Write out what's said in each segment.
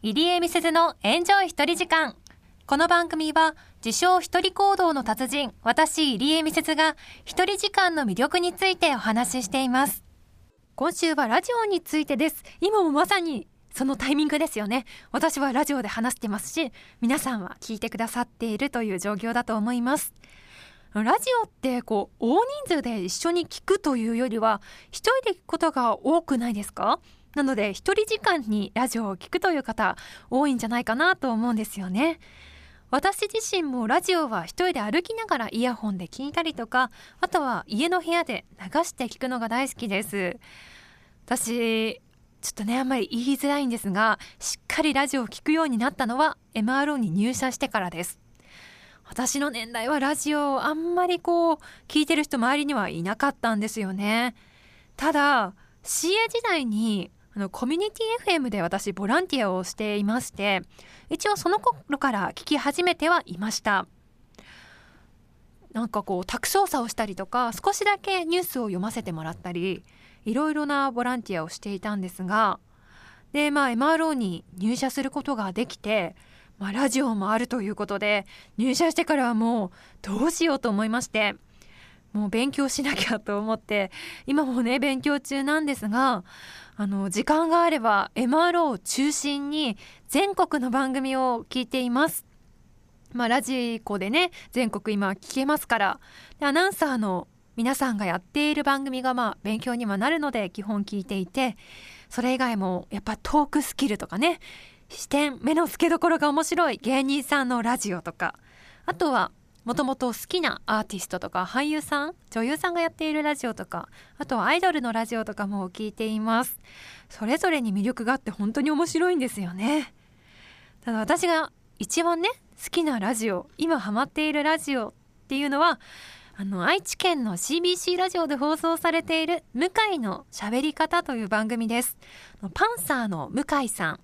入江美鈴のエンジョイ一人時間。この番組は、自称一人行動の達人、私入江美鈴が一人時間の魅力についてお話ししています。今週はラジオについてです。今もまさにそのタイミングですよね。私はラジオで話してますし、皆さんは聞いてくださっているという状況だと思います。ラジオってこう大人数で一緒に聞くというよりは一人で聞くことが多くないですか？なので一人時間にラジオを聞くという方多いんじゃないかなと思うんですよね。私自身もラジオは一人で歩きながらイヤホンで聞いたりとかあとは家の部屋で流して聞くのが大好きです私ちょっとねあんまり言いづらいんですがしっかりラジオを聞くようになったのは MRO に入社してからです私の年代はラジオをあんまりこう聞いてる人周りにはいなかったんですよね。ただ CA 時代にあのコミュニティ FM で私ボランティアをしていまして一応その頃から聞き始めてはいました。なんかこう宅操作をしたりとか少しだけニュースを読ませてもらったりいろいろなボランティアをしていたんですがでまあ MRO に入社することができてまあ、ラジオもあるということで入社してからはもうどうしようと思いましてもう勉強しなきゃと思って今もね勉強中なんですがあの時間があれば MRO を中心に全国の番組を聞いています。まあ、ラジコでね全国今聞けますからアナウンサーの皆さんがやっている番組がまあ勉強にはなるので基本聞いていてそれ以外もやっぱトークスキルとかね視点目の付けどころが面白い芸人さんのラジオとかあとはもともと好きなアーティストとか俳優さん女優さんがやっているラジオとかあとはアイドルのラジオとかも聞いています。それぞれに魅力があって本当に面白いんですよね。ただ私が一番ね好きなラジオ今ハマっているラジオっていうのはあの愛知県の CBC ラジオで放送されている「向井の喋り方」という番組です。パンサーの向井さん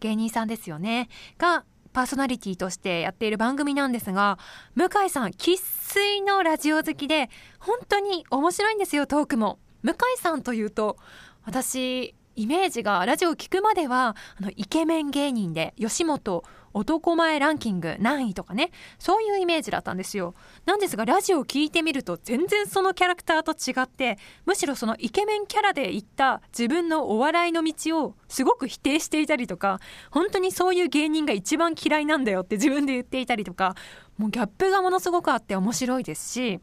芸人さんですよね。がパーソナリティとしてやっている番組なんですが向井さん生粋のラジオ好きで本当に面白いんですよトークも。向井さんというと私イメージがラジオを聞くまではあのイケメン芸人で吉本男前ランキング何位とかね。そういうイメージだったんですよ。なんですがラジオを聞いてみると全然そのキャラクターと違ってむしろそのイケメンキャラで行った自分のお笑いの道をすごく否定していたりとか本当にそういう芸人が一番嫌いなんだよって自分で言っていたりとかもうギャップがものすごくあって面白いですし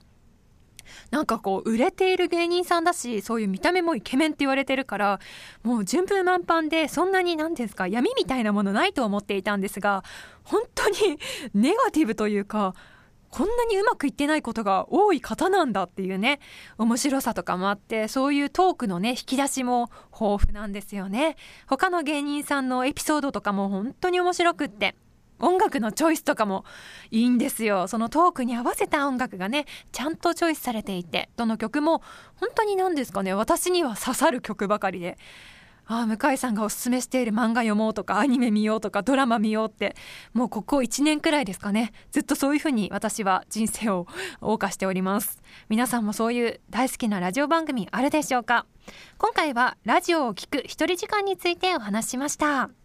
なんかこう売れている芸人さんだしそういう見た目もイケメンって言われてるからもう順風満帆でそんなに何ですか闇みたいなものないと思っていたんですが本当にネガティブというかこんなにうまくいってないことが多い方なんだっていうね面白さとかもあってそういうトークのね引き出しも豊富なんですよね。他の芸人さんのエピソードとかも本当に面白くって。音楽のチョイスとかもいいんですよ。そのトークに合わせた音楽がねちゃんとチョイスされていてどの曲も本当に何ですかね私には刺さる曲ばかりで。ああ向井さんがおすすめしている漫画読もうとかアニメ見ようとかドラマ見ようってもうここ1年くらいですかね。ずっとそういうふうに私は人生を謳歌しております。皆さんもそういう大好きなラジオ番組あるでしょうか。今回はラジオを聴く一人時間についてお話ししました。